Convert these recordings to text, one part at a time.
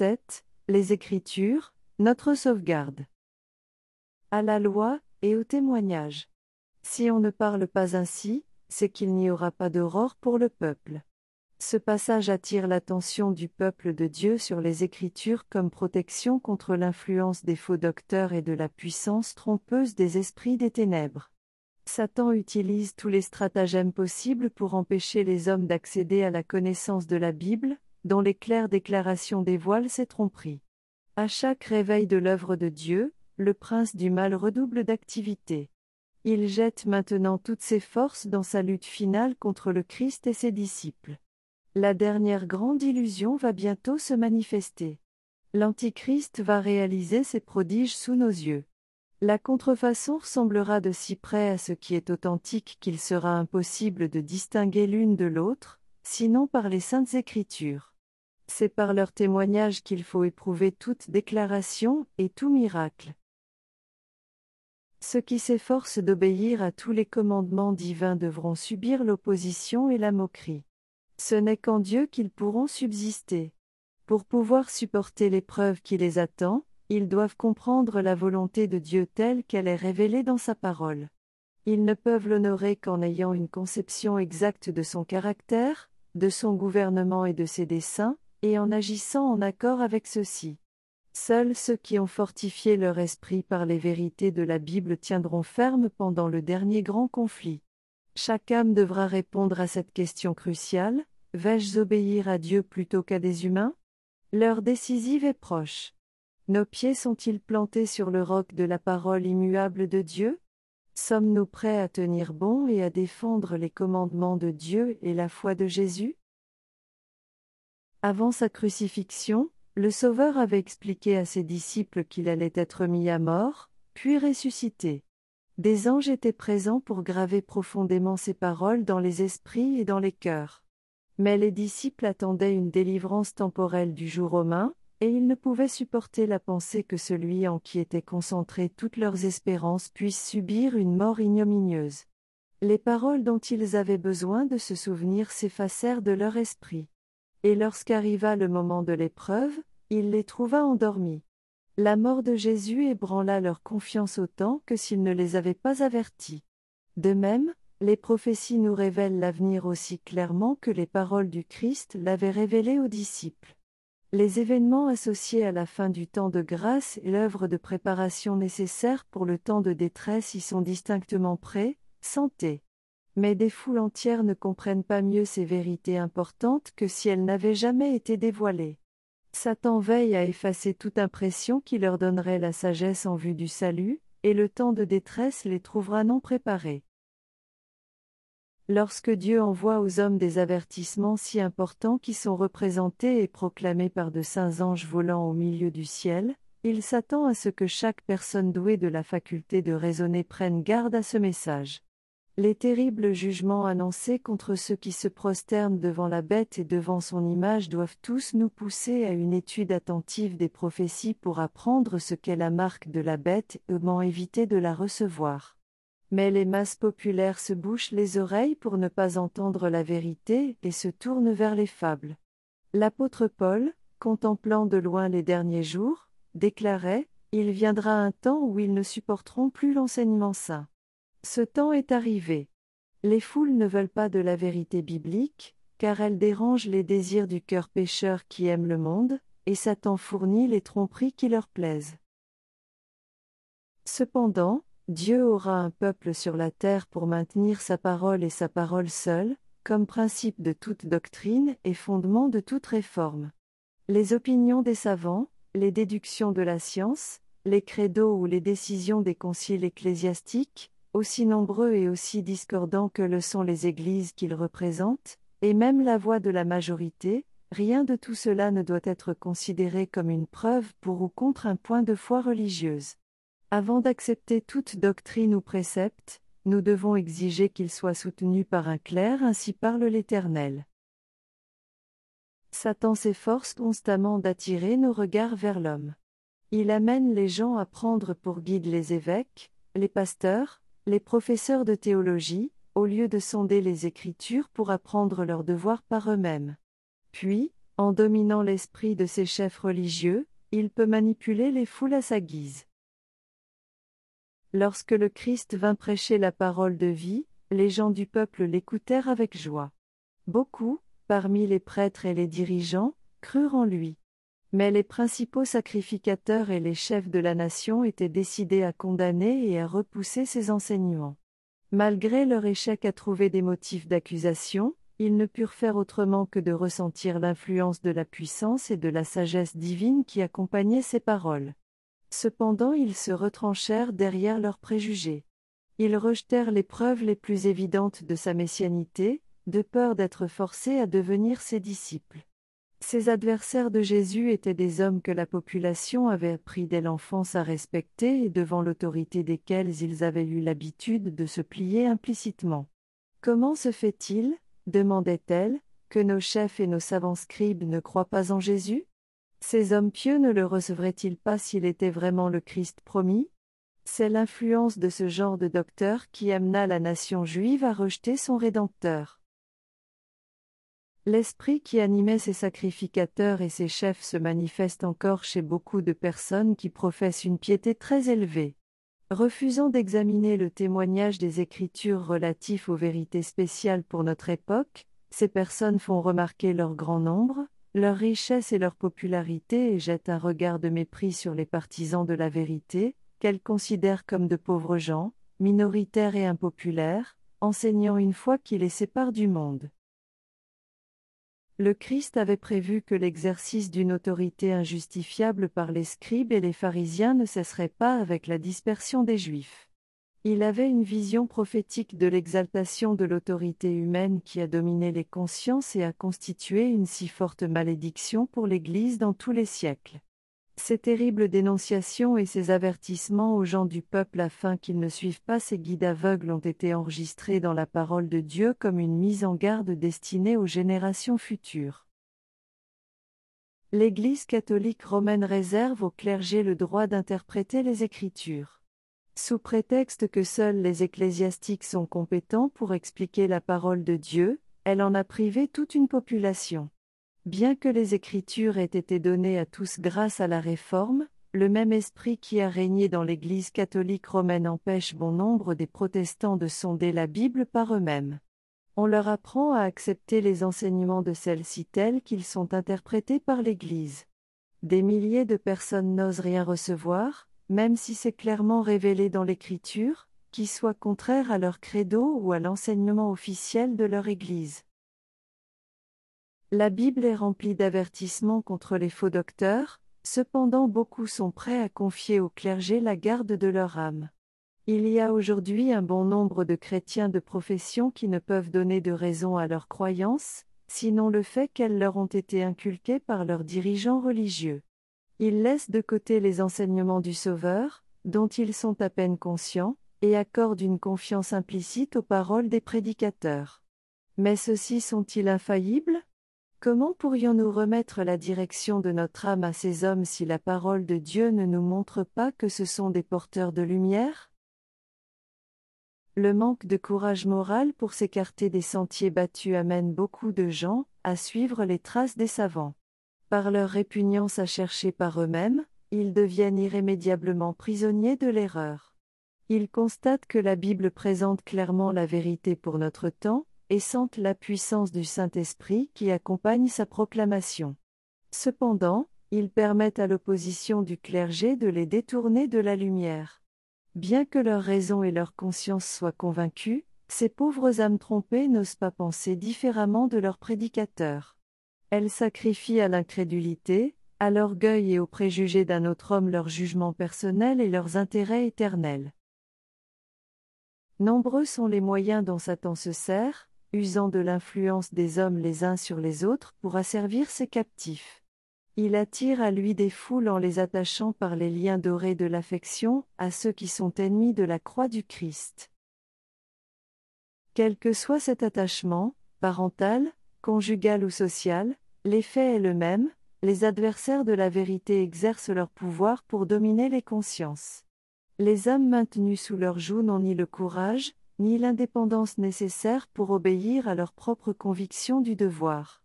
37. Les Écritures, notre sauvegarde. À la loi, et au témoignage. Si on ne parle pas ainsi, c'est qu'il n'y aura pas d'aurore pour le peuple. Ce passage attire l'attention du peuple de Dieu sur les Écritures comme protection contre l'influence des faux docteurs et de la puissance trompeuse des esprits des ténèbres. Satan utilise tous les stratagèmes possibles pour empêcher les hommes d'accéder à la connaissance de la Bible, dont les claires déclarations dévoilent ses tromperies. À chaque réveil de l'œuvre de Dieu, le prince du mal redouble d'activité. Il jette maintenant toutes ses forces dans sa lutte finale contre le Christ et ses disciples. La dernière grande illusion va bientôt se manifester. L'Antichrist va réaliser ses prodiges sous nos yeux. La contrefaçon ressemblera de si près à ce qui est authentique qu'il sera impossible de distinguer l'une de l'autre, sinon par les saintes écritures. C'est par leur témoignage qu'il faut éprouver toute déclaration et tout miracle. Ceux qui s'efforcent d'obéir à tous les commandements divins devront subir l'opposition et la moquerie. Ce n'est qu'en Dieu qu'ils pourront subsister. Pour pouvoir supporter l'épreuve qui les attend, ils doivent comprendre la volonté de Dieu telle qu'elle est révélée dans sa parole. Ils ne peuvent l'honorer qu'en ayant une conception exacte de son caractère, de son gouvernement et de ses desseins, et en agissant en accord avec ceux-ci. Seuls ceux qui ont fortifié leur esprit par les vérités de la Bible tiendront ferme pendant le dernier grand conflit. Chaque âme devra répondre à cette question cruciale, vais-je obéir à Dieu plutôt qu'à des humains? L'heure décisive est proche. Nos pieds sont-ils plantés sur le roc de la parole immuable de Dieu? Sommes-nous prêts à tenir bon et à défendre les commandements de Dieu et la foi de Jésus? Avant sa crucifixion, le Sauveur avait expliqué à ses disciples qu'il allait être mis à mort, puis ressuscité. Des anges étaient présents pour graver profondément ces paroles dans les esprits et dans les cœurs. Mais les disciples attendaient une délivrance temporelle du jour romain, et ils ne pouvaient supporter la pensée que celui en qui étaient concentrées toutes leurs espérances puisse subir une mort ignominieuse. Les paroles dont ils avaient besoin de se souvenir s'effacèrent de leur esprit. Et lorsqu'arriva le moment de l'épreuve, il les trouva endormis. La mort de Jésus ébranla leur confiance autant que s'il ne les avait pas avertis. De même, les prophéties nous révèlent l'avenir aussi clairement que les paroles du Christ l'avaient révélé aux disciples. Les événements associés à la fin du temps de grâce et l'œuvre de préparation nécessaire pour le temps de détresse y sont distinctement prêts, santé. Mais des foules entières ne comprennent pas mieux ces vérités importantes que si elles n'avaient jamais été dévoilées. Satan veille à effacer toute impression qui leur donnerait la sagesse en vue du salut, et le temps de détresse les trouvera non préparés. Lorsque Dieu envoie aux hommes des avertissements si importants qui sont représentés et proclamés par de saints anges volant au milieu du ciel, il s'attend à ce que chaque personne douée de la faculté de raisonner prenne garde à ce message. Les terribles jugements annoncés contre ceux qui se prosternent devant la bête et devant son image doivent tous nous pousser à une étude attentive des prophéties pour apprendre ce qu'est la marque de la bête et comment éviter de la recevoir. Mais les masses populaires se bouchent les oreilles pour ne pas entendre la vérité et se tournent vers les fables. L'apôtre Paul, contemplant de loin les derniers jours, déclarait Il viendra un temps où ils ne supporteront plus l'enseignement saint. Ce temps est arrivé. Les foules ne veulent pas de la vérité biblique, car elle dérange les désirs du cœur pécheur qui aime le monde, et Satan fournit les tromperies qui leur plaisent. Cependant, Dieu aura un peuple sur la terre pour maintenir sa parole et sa parole seule, comme principe de toute doctrine et fondement de toute réforme. Les opinions des savants, les déductions de la science, les credos ou les décisions des conciles ecclésiastiques, aussi nombreux et aussi discordants que le sont les églises qu'ils représentent, et même la voix de la majorité, rien de tout cela ne doit être considéré comme une preuve pour ou contre un point de foi religieuse. Avant d'accepter toute doctrine ou précepte, nous devons exiger qu'il soit soutenu par un clerc ainsi parle l'Éternel. Satan s'efforce constamment d'attirer nos regards vers l'homme. Il amène les gens à prendre pour guide les évêques, les pasteurs, les professeurs de théologie, au lieu de sonder les Écritures pour apprendre leurs devoirs par eux-mêmes. Puis, En dominant l'esprit de ses chefs religieux, il peut manipuler les foules à sa guise. Lorsque le Christ vint prêcher la parole de vie, les gens du peuple l'écoutèrent avec joie. Beaucoup, parmi les prêtres et les dirigeants, crurent en lui. Mais les principaux sacrificateurs et les chefs de la nation étaient décidés à condamner et à repousser ses enseignements. Malgré leur échec à trouver des motifs d'accusation, ils ne purent faire autrement que de ressentir l'influence de la puissance et de la sagesse divine qui accompagnaient ces paroles. Cependant ils se retranchèrent derrière leurs préjugés. Ils rejetèrent les preuves les plus évidentes de sa messianité, de peur d'être forcés à devenir ses disciples. Ces adversaires de Jésus étaient des hommes que la population avait appris dès l'enfance à respecter et devant l'autorité desquels ils avaient eu l'habitude de se plier implicitement. Comment se fait-il, demandait-elle, que nos chefs et nos savants scribes ne croient pas en Jésus? Ces hommes pieux ne le recevraient-ils pas s'il était vraiment le Christ promis? C'est l'influence de ce genre de docteur qui amena la nation juive à rejeter son Rédempteur. L'esprit qui animait ces sacrificateurs et ces chefs se manifeste encore chez beaucoup de personnes qui professent une piété très élevée. Refusant d'examiner le témoignage des Écritures relatifs aux vérités spéciales pour notre époque, ces personnes font remarquer leur grand nombre, leur richesse et leur popularité et jettent un regard de mépris sur les partisans de la vérité, qu'elles considèrent comme de pauvres gens, minoritaires et impopulaires, enseignant une foi qui les sépare du monde. Le Christ avait prévu que l'exercice d'une autorité injustifiable par les scribes et les pharisiens ne cesserait pas avec la dispersion des Juifs. Il avait une vision prophétique de l'exaltation de l'autorité humaine qui a dominé les consciences et a constitué une si forte malédiction pour l'Église dans tous les siècles. Ces terribles dénonciations et ces avertissements aux gens du peuple afin qu'ils ne suivent pas ces guides aveugles ont été enregistrés dans la parole de Dieu comme une mise en garde destinée aux générations futures. L'Église catholique romaine réserve au clergé le droit d'interpréter les Écritures. Sous prétexte que seuls les ecclésiastiques sont compétents pour expliquer la parole de Dieu, elle en a privé toute une population. Bien que les Écritures aient été données à tous grâce à la Réforme, le même esprit qui a régné dans l'Église catholique romaine empêche bon nombre des protestants de sonder la Bible par eux-mêmes. On leur apprend à accepter les enseignements de celle-ci tels qu'ils sont interprétés par l'Église. Des milliers de personnes n'osent rien recevoir, même si c'est clairement révélé dans l'Écriture, qui soit contraire à leur credo ou à l'enseignement officiel de leur Église. La Bible est remplie d'avertissements contre les faux docteurs, cependant beaucoup sont prêts à confier au clergé la garde de leur âme. Il y a aujourd'hui un bon nombre de chrétiens de profession qui ne peuvent donner de raison à leurs croyances, sinon le fait qu'elles leur ont été inculquées par leurs dirigeants religieux. Ils laissent de côté les enseignements du Sauveur, dont ils sont à peine conscients, et accordent une confiance implicite aux paroles des prédicateurs. Mais ceux-ci sont-ils infaillibles? Comment pourrions-nous remettre la direction de notre âme à ces hommes si la parole de Dieu ne nous montre pas que ce sont des porteurs de lumière? Le manque de courage moral pour s'écarter des sentiers battus amène beaucoup de gens à suivre les traces des savants. Par leur répugnance à chercher par eux-mêmes, ils deviennent irrémédiablement prisonniers de l'erreur. Ils constatent que la Bible présente clairement la vérité pour notre temps, et sentent la puissance du Saint-Esprit qui accompagne sa proclamation. Cependant, ils permettent à l'opposition du clergé de les détourner de la lumière. Bien que leur raison et leur conscience soient convaincues, ces pauvres âmes trompées n'osent pas penser différemment de leurs prédicateurs. Elles sacrifient à l'incrédulité, à l'orgueil et aux préjugés d'un autre homme leur jugement personnel et leurs intérêts éternels. Nombreux sont les moyens dont Satan se sert, usant de l'influence des hommes les uns sur les autres pour asservir ses captifs. Il attire à lui des foules en les attachant par les liens dorés de l'affection à ceux qui sont ennemis de la croix du Christ. Quel que soit cet attachement, parental, conjugal ou social, l'effet est le même, les adversaires de la vérité exercent leur pouvoir pour dominer les consciences. Les hommes maintenus sous leur joug n'ont ni le courage, ni l'indépendance nécessaire pour obéir à leurs propres convictions du devoir.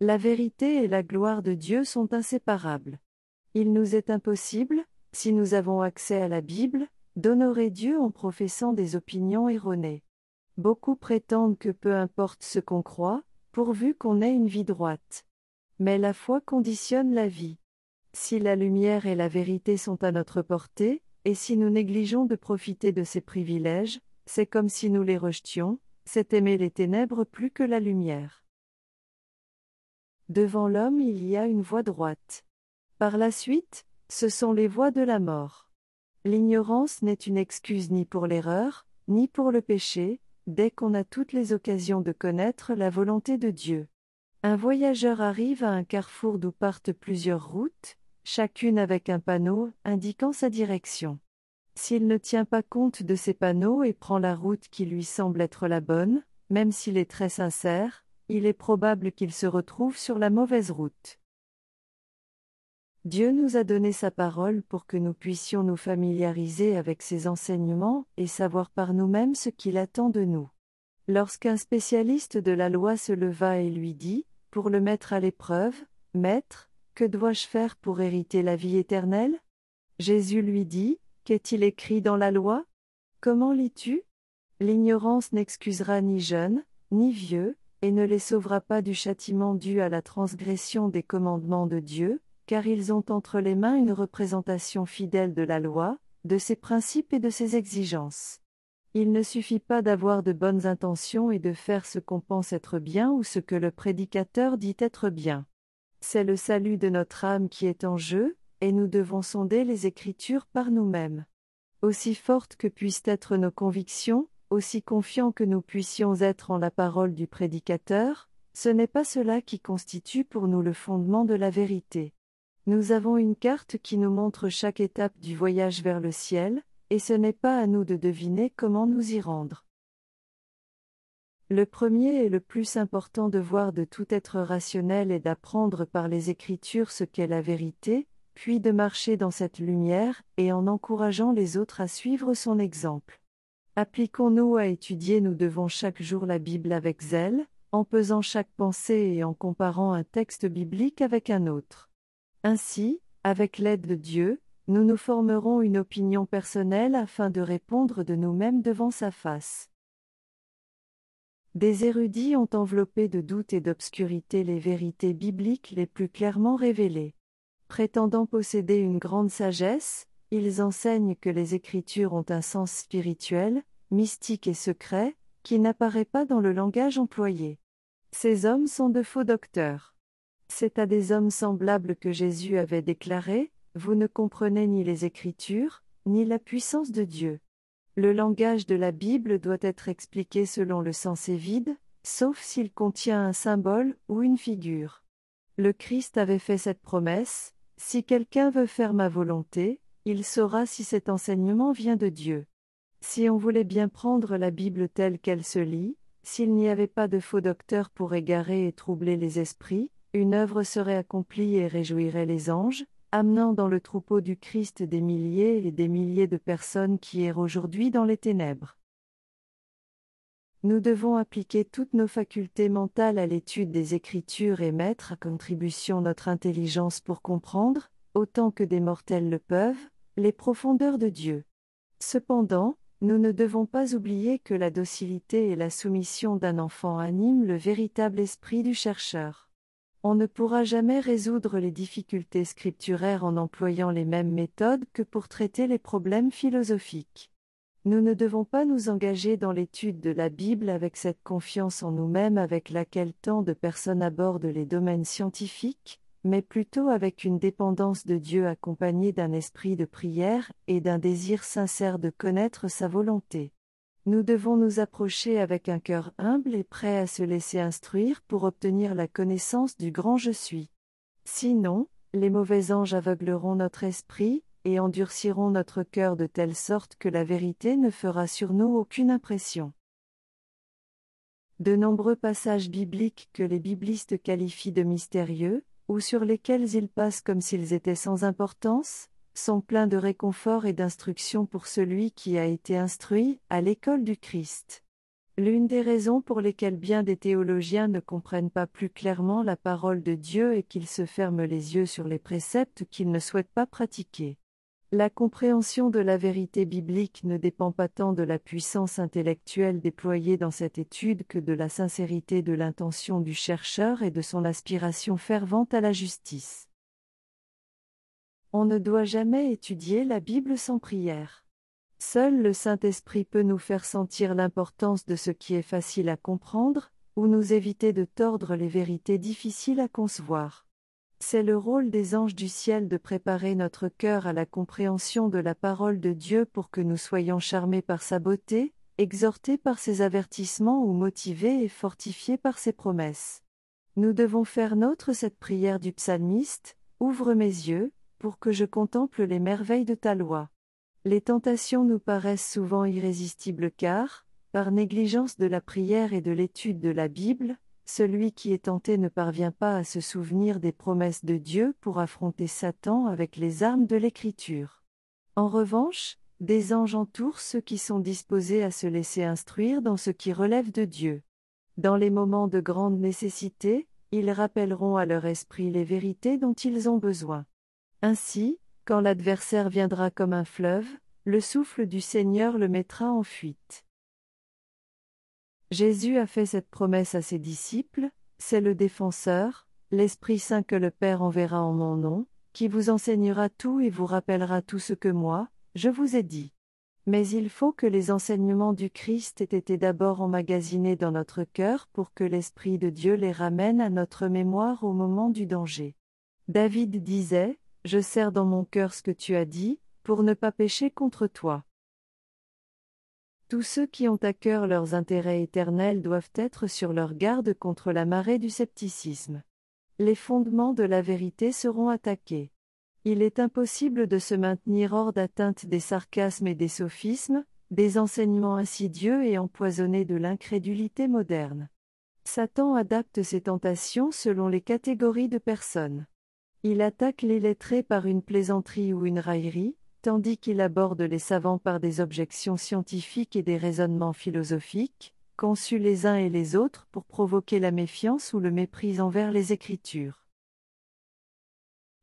La vérité et la gloire de Dieu sont inséparables. Il nous est impossible, si nous avons accès à la Bible, d'honorer Dieu en professant des opinions erronées. Beaucoup prétendent que peu importe ce qu'on croit, pourvu qu'on ait une vie droite. Mais la foi conditionne la vie. Si la lumière et la vérité sont à notre portée, et si nous négligeons de profiter de ces privilèges, c'est comme si nous les rejetions, c'est aimer les ténèbres plus que la lumière. Devant l'homme il y a une voie droite. Par la suite, ce sont les voies de la mort. L'ignorance n'est une excuse ni pour l'erreur, ni pour le péché, dès qu'on a toutes les occasions de connaître la volonté de Dieu. Un voyageur arrive à un carrefour d'où partent plusieurs routes, chacune avec un panneau indiquant sa direction. S'il ne tient pas compte de ces panneaux et prend la route qui lui semble être la bonne, même s'il est très sincère, il est probable qu'il se retrouve sur la mauvaise route. Dieu nous a donné sa parole pour que nous puissions nous familiariser avec ses enseignements et savoir par nous-mêmes ce qu'il attend de nous. Lorsqu'un spécialiste de la loi se leva et lui dit, pour le mettre à l'épreuve, Maître, que dois-je faire pour hériter la vie éternelle? Jésus lui dit, Qu'est-il écrit dans la loi? Comment lis-tu? L'ignorance n'excusera ni jeune, ni vieux, et ne les sauvera pas du châtiment dû à la transgression des commandements de Dieu, car ils ont entre les mains une représentation fidèle de la loi, de ses principes et de ses exigences. Il ne suffit pas d'avoir de bonnes intentions et de faire ce qu'on pense être bien ou ce que le prédicateur dit être bien. C'est le salut de notre âme qui est en jeu, et nous devons sonder les Écritures par nous-mêmes. Aussi fortes que puissent être nos convictions, aussi confiants que nous puissions être en la parole du prédicateur, ce n'est pas cela qui constitue pour nous le fondement de la vérité. Nous avons une carte qui nous montre chaque étape du voyage vers le ciel, et ce n'est pas à nous de deviner comment nous y rendre. Le premier et le plus important devoir de tout être rationnel est d'apprendre par les Écritures ce qu'est la vérité, puis de marcher dans cette lumière, et en encourageant les autres à suivre son exemple. Appliquons-nous à étudier nous devons chaque jour la Bible avec zèle, en pesant chaque pensée et en comparant un texte biblique avec un autre. Ainsi, avec l'aide de Dieu, nous nous formerons une opinion personnelle afin de répondre de nous-mêmes devant sa face. Des érudits ont enveloppé de doutes et d'obscurité les vérités bibliques les plus clairement révélées. Prétendant posséder une grande sagesse, ils enseignent que les Écritures ont un sens spirituel, mystique et secret, qui n'apparaît pas dans le langage employé. Ces hommes sont de faux docteurs. C'est à des hommes semblables que Jésus avait déclaré, Vous ne comprenez ni les Écritures, ni la puissance de Dieu. Le langage de la Bible doit être expliqué selon le sens vide, sauf s'il contient un symbole ou une figure. Le Christ avait fait cette promesse, Si quelqu'un veut faire ma volonté, il saura si cet enseignement vient de Dieu. Si on voulait bien prendre la Bible telle qu'elle se lit, s'il n'y avait pas de faux docteurs pour égarer et troubler les esprits, une œuvre serait accomplie et réjouirait les anges, amenant dans le troupeau du Christ des milliers et des milliers de personnes qui errent aujourd'hui dans les ténèbres. Nous devons appliquer toutes nos facultés mentales à l'étude des Écritures et mettre à contribution notre intelligence pour comprendre, autant que des mortels le peuvent, les profondeurs de Dieu. Cependant, nous ne devons pas oublier que la docilité et la soumission d'un enfant animent le véritable esprit du chercheur. On ne pourra jamais résoudre les difficultés scripturaires en employant les mêmes méthodes que pour traiter les problèmes philosophiques. Nous ne devons pas nous engager dans l'étude de la Bible avec cette confiance en nous-mêmes avec laquelle tant de personnes abordent les domaines scientifiques, mais plutôt avec une dépendance de Dieu accompagnée d'un esprit de prière et d'un désir sincère de connaître sa volonté. Nous devons nous approcher avec un cœur humble et prêt à se laisser instruire pour obtenir la connaissance du grand Je suis. Sinon, les mauvais anges aveugleront notre esprit, et endurciront notre cœur de telle sorte que la vérité ne fera sur nous aucune impression. De nombreux passages bibliques que les biblistes qualifient de mystérieux, ou sur lesquels ils passent comme s'ils étaient sans importance, sont pleins de réconfort et d'instruction pour celui qui a été instruit à l'école du Christ. L'une des raisons pour lesquelles bien des théologiens ne comprennent pas plus clairement la parole de Dieu est qu'ils se ferment les yeux sur les préceptes qu'ils ne souhaitent pas pratiquer. La compréhension de la vérité biblique ne dépend pas tant de la puissance intellectuelle déployée dans cette étude que de la sincérité de l'intention du chercheur et de son aspiration fervente à la justice. On ne doit jamais étudier la Bible sans prière. Seul le Saint-Esprit peut nous faire sentir l'importance de ce qui est facile à comprendre, ou nous éviter de tordre les vérités difficiles à concevoir. C'est le rôle des anges du ciel de préparer notre cœur à la compréhension de la parole de Dieu pour que nous soyons charmés par sa beauté, exhortés par ses avertissements ou motivés et fortifiés par ses promesses. Nous devons faire nôtre cette prière du psalmiste, Ouvre mes yeux, pour que je contemple les merveilles de ta loi. Les tentations nous paraissent souvent irrésistibles car, par négligence de la prière et de l'étude de la Bible, celui qui est tenté ne parvient pas à se souvenir des promesses de Dieu pour affronter Satan avec les armes de l'Écriture. En revanche, des anges entourent ceux qui sont disposés à se laisser instruire dans ce qui relève de Dieu. Dans les moments de grande nécessité, ils rappelleront à leur esprit les vérités dont ils ont besoin. Ainsi, quand l'adversaire viendra comme un fleuve, le souffle du Seigneur le mettra en fuite. Jésus a fait cette promesse à ses disciples, c'est le défenseur, l'Esprit Saint que le Père enverra en mon nom, qui vous enseignera tout et vous rappellera tout ce que moi, je vous ai dit. Mais il faut que les enseignements du Christ aient été d'abord emmagasinés dans notre cœur pour que l'Esprit de Dieu les ramène à notre mémoire au moment du danger. David disait, je sers dans mon cœur ce que tu as dit, pour ne pas pécher contre toi. Tous ceux qui ont à cœur leurs intérêts éternels doivent être sur leur garde contre la marée du scepticisme. Les fondements de la vérité seront attaqués. Il est impossible de se maintenir hors d'atteinte des sarcasmes et des sophismes, des enseignements insidieux et empoisonnés de l'incrédulité moderne. Satan adapte ses tentations selon les catégories de personnes. Il attaque les lettrés par une plaisanterie ou une raillerie, tandis qu'il aborde les savants par des objections scientifiques et des raisonnements philosophiques, conçus les uns et les autres pour provoquer la méfiance ou le mépris envers les Écritures.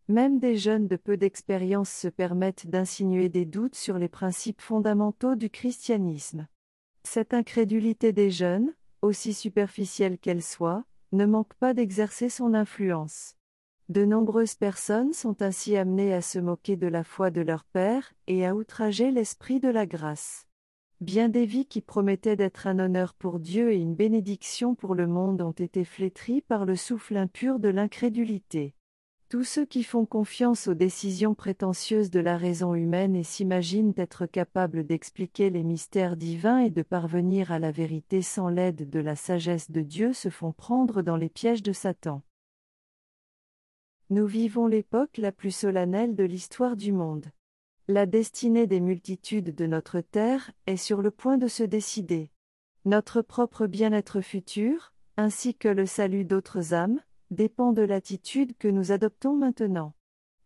Même des jeunes de peu d'expérience se permettent d'insinuer des doutes sur les principes fondamentaux du christianisme. Cette incrédulité des jeunes, aussi superficielle qu'elle soit, ne manque pas d'exercer son influence. De nombreuses personnes sont ainsi amenées à se moquer de la foi de leur Père et à outrager l'Esprit de la grâce. Bien des vies qui promettaient d'être un honneur pour Dieu et une bénédiction pour le monde ont été flétries par le souffle impur de l'incrédulité. Tous ceux qui font confiance aux décisions prétentieuses de la raison humaine et s'imaginent être capables d'expliquer les mystères divins et de parvenir à la vérité sans l'aide de la sagesse de Dieu se font prendre dans les pièges de Satan. Nous vivons l'époque la plus solennelle de l'histoire du monde. La destinée des multitudes de notre terre est sur le point de se décider. Notre propre bien-être futur, ainsi que le salut d'autres âmes, dépend de l'attitude que nous adoptons maintenant.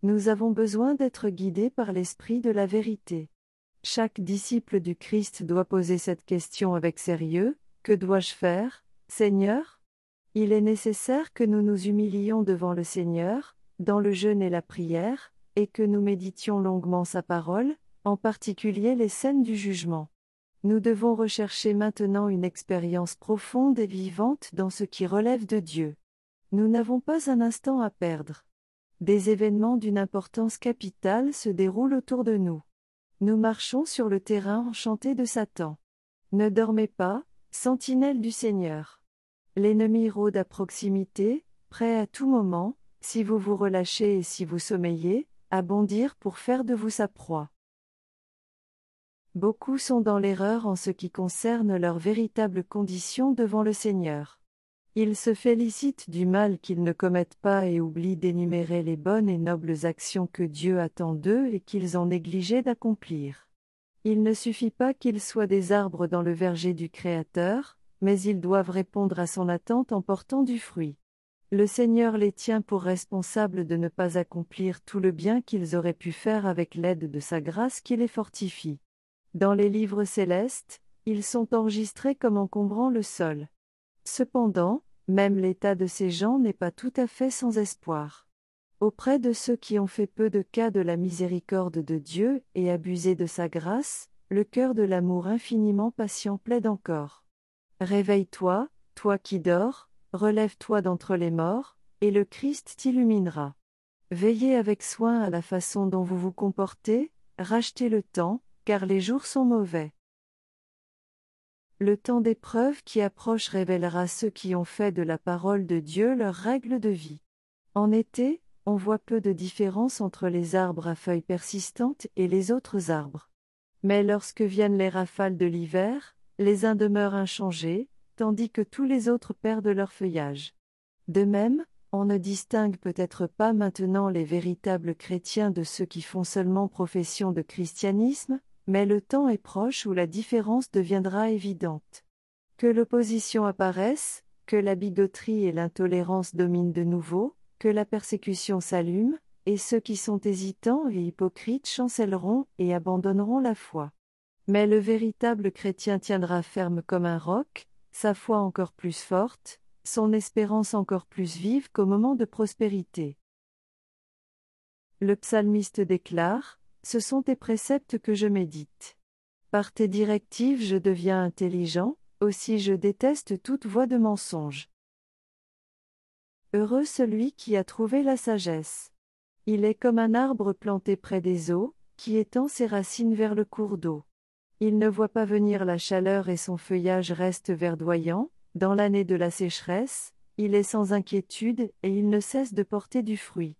Nous avons besoin d'être guidés par l'esprit de la vérité. Chaque disciple du Christ doit poser cette question avec sérieux, que dois-je faire, Seigneur il est nécessaire que nous nous humilions devant le Seigneur, dans le jeûne et la prière, et que nous méditions longuement sa parole, en particulier les scènes du jugement. Nous devons rechercher maintenant une expérience profonde et vivante dans ce qui relève de Dieu. Nous n'avons pas un instant à perdre. Des événements d'une importance capitale se déroulent autour de nous. Nous marchons sur le terrain enchanté de Satan. Ne dormez pas, sentinelle du Seigneur. L'ennemi rôde à proximité, prêt à tout moment, si vous vous relâchez et si vous sommeillez, à bondir pour faire de vous sa proie. Beaucoup sont dans l'erreur en ce qui concerne leur véritable condition devant le Seigneur. Ils se félicitent du mal qu'ils ne commettent pas et oublient d'énumérer les bonnes et nobles actions que Dieu attend d'eux et qu'ils ont négligé d'accomplir. Il ne suffit pas qu'ils soient des arbres dans le verger du Créateur, mais ils doivent répondre à son attente en portant du fruit. Le Seigneur les tient pour responsables de ne pas accomplir tout le bien qu'ils auraient pu faire avec l'aide de sa grâce qui les fortifie. Dans les livres célestes, ils sont enregistrés comme encombrant le sol. Cependant, même l'état de ces gens n'est pas tout à fait sans espoir. Auprès de ceux qui ont fait peu de cas de la miséricorde de Dieu et abusé de sa grâce, le cœur de l'amour infiniment patient plaide encore. Réveille-toi, toi qui dors, relève-toi d'entre les morts, et le Christ t'illuminera. Veillez avec soin à la façon dont vous vous comportez, rachetez le temps, car les jours sont mauvais. Le temps d'épreuve qui approche révélera ceux qui ont fait de la parole de Dieu leur règle de vie. En été, on voit peu de différence entre les arbres à feuilles persistantes et les autres arbres. Mais lorsque viennent les rafales de l'hiver, les uns demeurent inchangés, tandis que tous les autres perdent leur feuillage. De même, on ne distingue peut-être pas maintenant les véritables chrétiens de ceux qui font seulement profession de christianisme, mais le temps est proche où la différence deviendra évidente. Que l'opposition apparaisse, que la bigoterie et l'intolérance dominent de nouveau, que la persécution s'allume, et ceux qui sont hésitants et hypocrites chancelleront et abandonneront la foi. Mais le véritable chrétien tiendra ferme comme un roc, sa foi encore plus forte, son espérance encore plus vive qu'au moment de prospérité. Le psalmiste déclare, Ce sont tes préceptes que je médite. Par tes directives je deviens intelligent, aussi je déteste toute voie de mensonge. Heureux celui qui a trouvé la sagesse. Il est comme un arbre planté près des eaux, qui étend ses racines vers le cours d'eau. Il ne voit pas venir la chaleur et son feuillage reste verdoyant, dans l'année de la sécheresse, il est sans inquiétude et il ne cesse de porter du fruit.